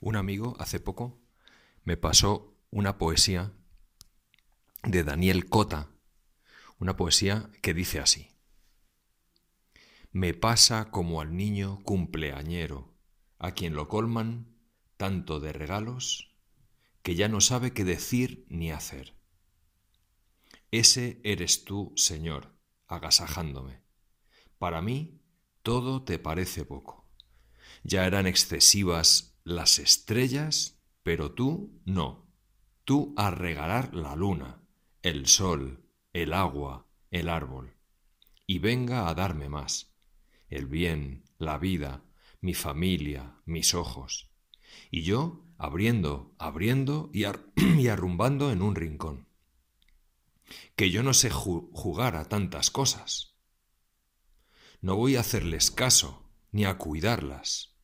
Un amigo hace poco me pasó una poesía de Daniel Cota, una poesía que dice así. Me pasa como al niño cumpleañero, a quien lo colman tanto de regalos que ya no sabe qué decir ni hacer. Ese eres tú, Señor, agasajándome. Para mí todo te parece poco. Ya eran excesivas las estrellas, pero tú no. Tú a regalar la luna, el sol, el agua, el árbol. Y venga a darme más. El bien, la vida, mi familia, mis ojos. Y yo abriendo, abriendo y, arrumbando en un rincón. Que yo no sé jugar a tantas cosas. No voy a hacerles caso ni a cuidarlas.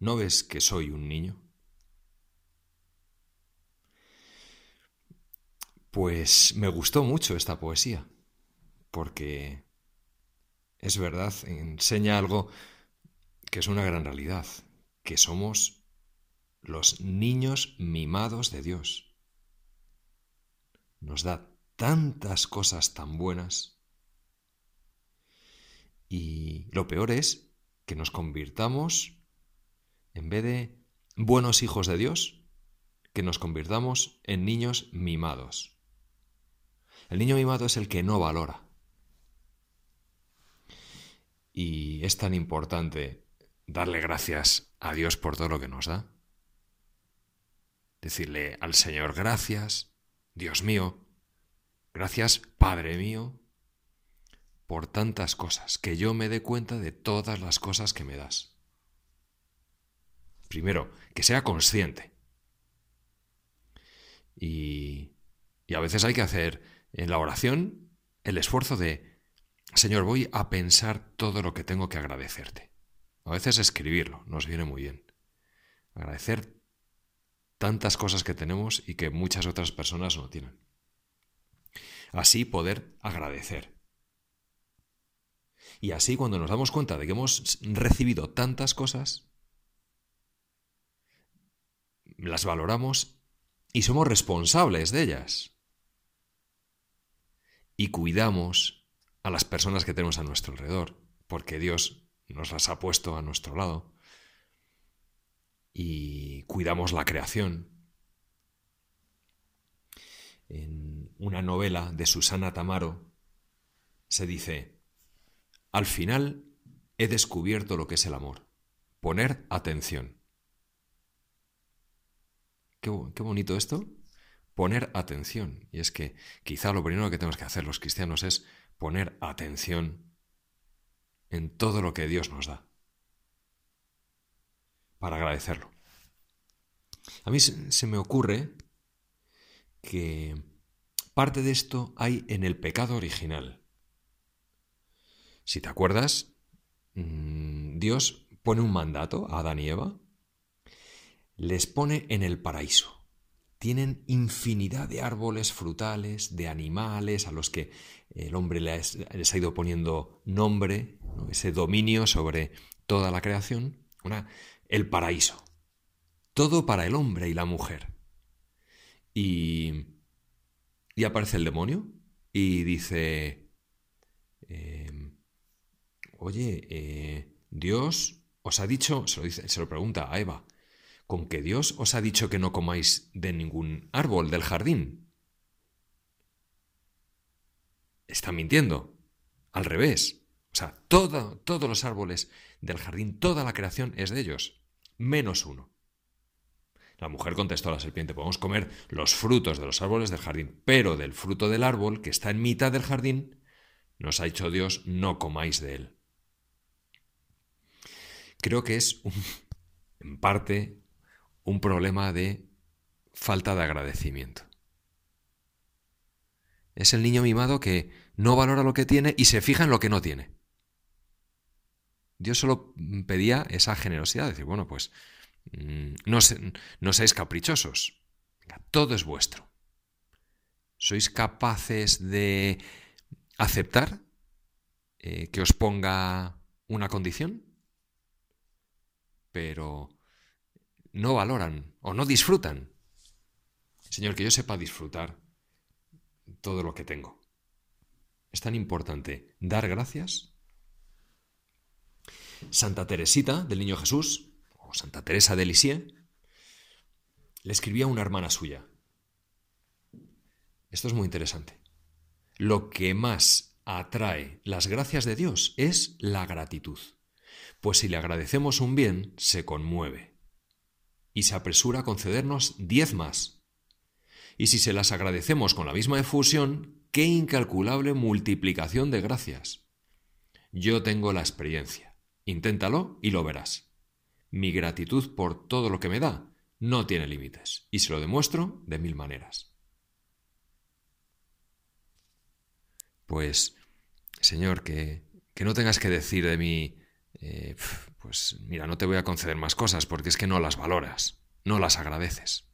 ¿No ves que soy un niño? Pues me gustó mucho esta poesía, porque es verdad, enseña algo que es una gran realidad, que somos los niños mimados de Dios. Nos da tantas cosas tan buenas y lo peor es que nos convirtamos, en vez de buenos hijos de Dios, que nos convirtamos en niños mimados. El niño mimado es el que no valora. Y es tan importante darle gracias a Dios por todo lo que nos da. Decirle al Señor gracias, Dios mío, gracias Padre mío, por tantas cosas, que yo me dé cuenta de todas las cosas que me das. Primero, que sea consciente. Y, a veces hay que hacer en la oración el esfuerzo de, Señor, voy a pensar todo lo que tengo que agradecerte. A veces escribirlo nos viene muy bien. Agradecer tantas cosas que tenemos y que muchas otras personas no tienen. Así poder agradecer. Y así cuando nos damos cuenta de que hemos recibido tantas cosas, las valoramos y somos responsables de ellas y cuidamos a las personas que tenemos a nuestro alrededor, porque Dios nos las ha puesto a nuestro lado. Y cuidamos la creación. En una novela de Susana Tamaro se dice, al final he descubierto lo que es el amor, poner atención. Qué, bonito esto poner atención. Y es que quizá lo primero que tenemos que hacer los cristianos es poner atención en todo lo que Dios nos da. Para agradecerlo. A mí se me ocurre que parte de esto hay en el pecado original. Si te acuerdas, mm, Dios pone un mandato a Adán y Eva, les pone en el paraíso tienen infinidad de árboles frutales, de animales a los que el hombre les, ha ido poniendo nombre, ese dominio sobre toda la creación, una, el paraíso. Todo para el hombre y la mujer. Y, y aparece el demonio y dice, em, oye, eh, Dios os ha dicho, se lo, dice, se lo pregunta a Eva, con que Dios os ha dicho que no comáis de ningún árbol del jardín. Está mintiendo. Al revés. O sea, todos los árboles del jardín, toda la creación es de ellos, menos uno. La mujer contestó a la serpiente, podemos comer los frutos de los árboles del jardín, pero del fruto del árbol que está en mitad del jardín, nos ha dicho Dios, no comáis de él. Creo que es en parte un problema de falta de agradecimiento. Es el niño mimado que no valora lo que tiene y se fija en lo que no tiene. Dios solo pedía esa generosidad, decir, bueno, pues mm, no, no seáis caprichosos, todo es vuestro. ¿Sois capaces de aceptar eh, que os ponga una condición? Pero no valoran o no disfrutan. Señor, que yo sepa disfrutar todo lo que tengo. Es tan importante dar gracias. Santa Teresita del Niño Jesús, o Santa Teresa de Lisieux, le escribía a una hermana suya. Esto es muy interesante. Lo que más atrae las gracias de Dios es la gratitud. Pues si le agradecemos un bien, se conmueve y se apresura a concedernos diez más. Y si se las agradecemos con la misma efusión, qué incalculable multiplicación de gracias. Yo tengo la experiencia. Inténtalo y lo verás. Mi gratitud por todo lo que me da no tiene límites, y se lo demuestro de mil maneras. Pues, Señor, que, que no tengas que decir de mí, eh, pues mira, no te voy a conceder más cosas porque es que no las valoras, no las agradeces.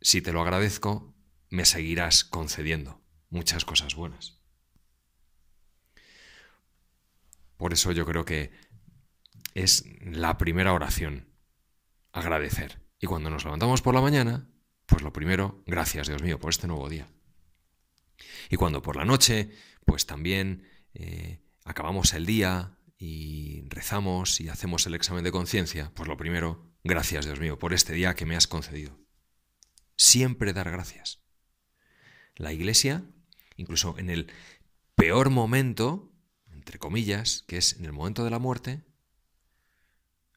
Si te lo agradezco, me seguirás concediendo muchas cosas buenas. Por eso yo creo que es la primera oración, agradecer. Y cuando nos levantamos por la mañana, pues lo primero, gracias Dios mío por este nuevo día. Y cuando por la noche, pues también eh, acabamos el día y rezamos y hacemos el examen de conciencia, pues lo primero, gracias Dios mío por este día que me has concedido. Siempre dar gracias. La Iglesia, incluso en el peor momento, entre comillas, que es en el momento de la muerte,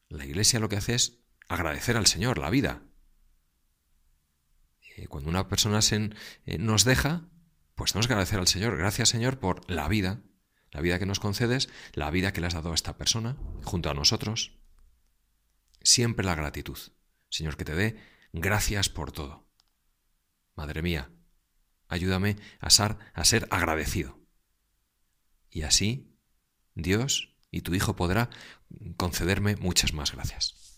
la Iglesia lo que hace es agradecer al Señor la vida. Eh, cuando una persona eh, nos deja, pues tenemos que agradecer al Señor. Gracias Señor por la vida la vida que nos concedes, la vida que le has dado a esta persona, junto a nosotros. Siempre la gratitud. Señor, que te dé gracias por todo. Madre mía, ayúdame a ser, a ser agradecido. Y así Dios y tu Hijo podrá concederme muchas más gracias.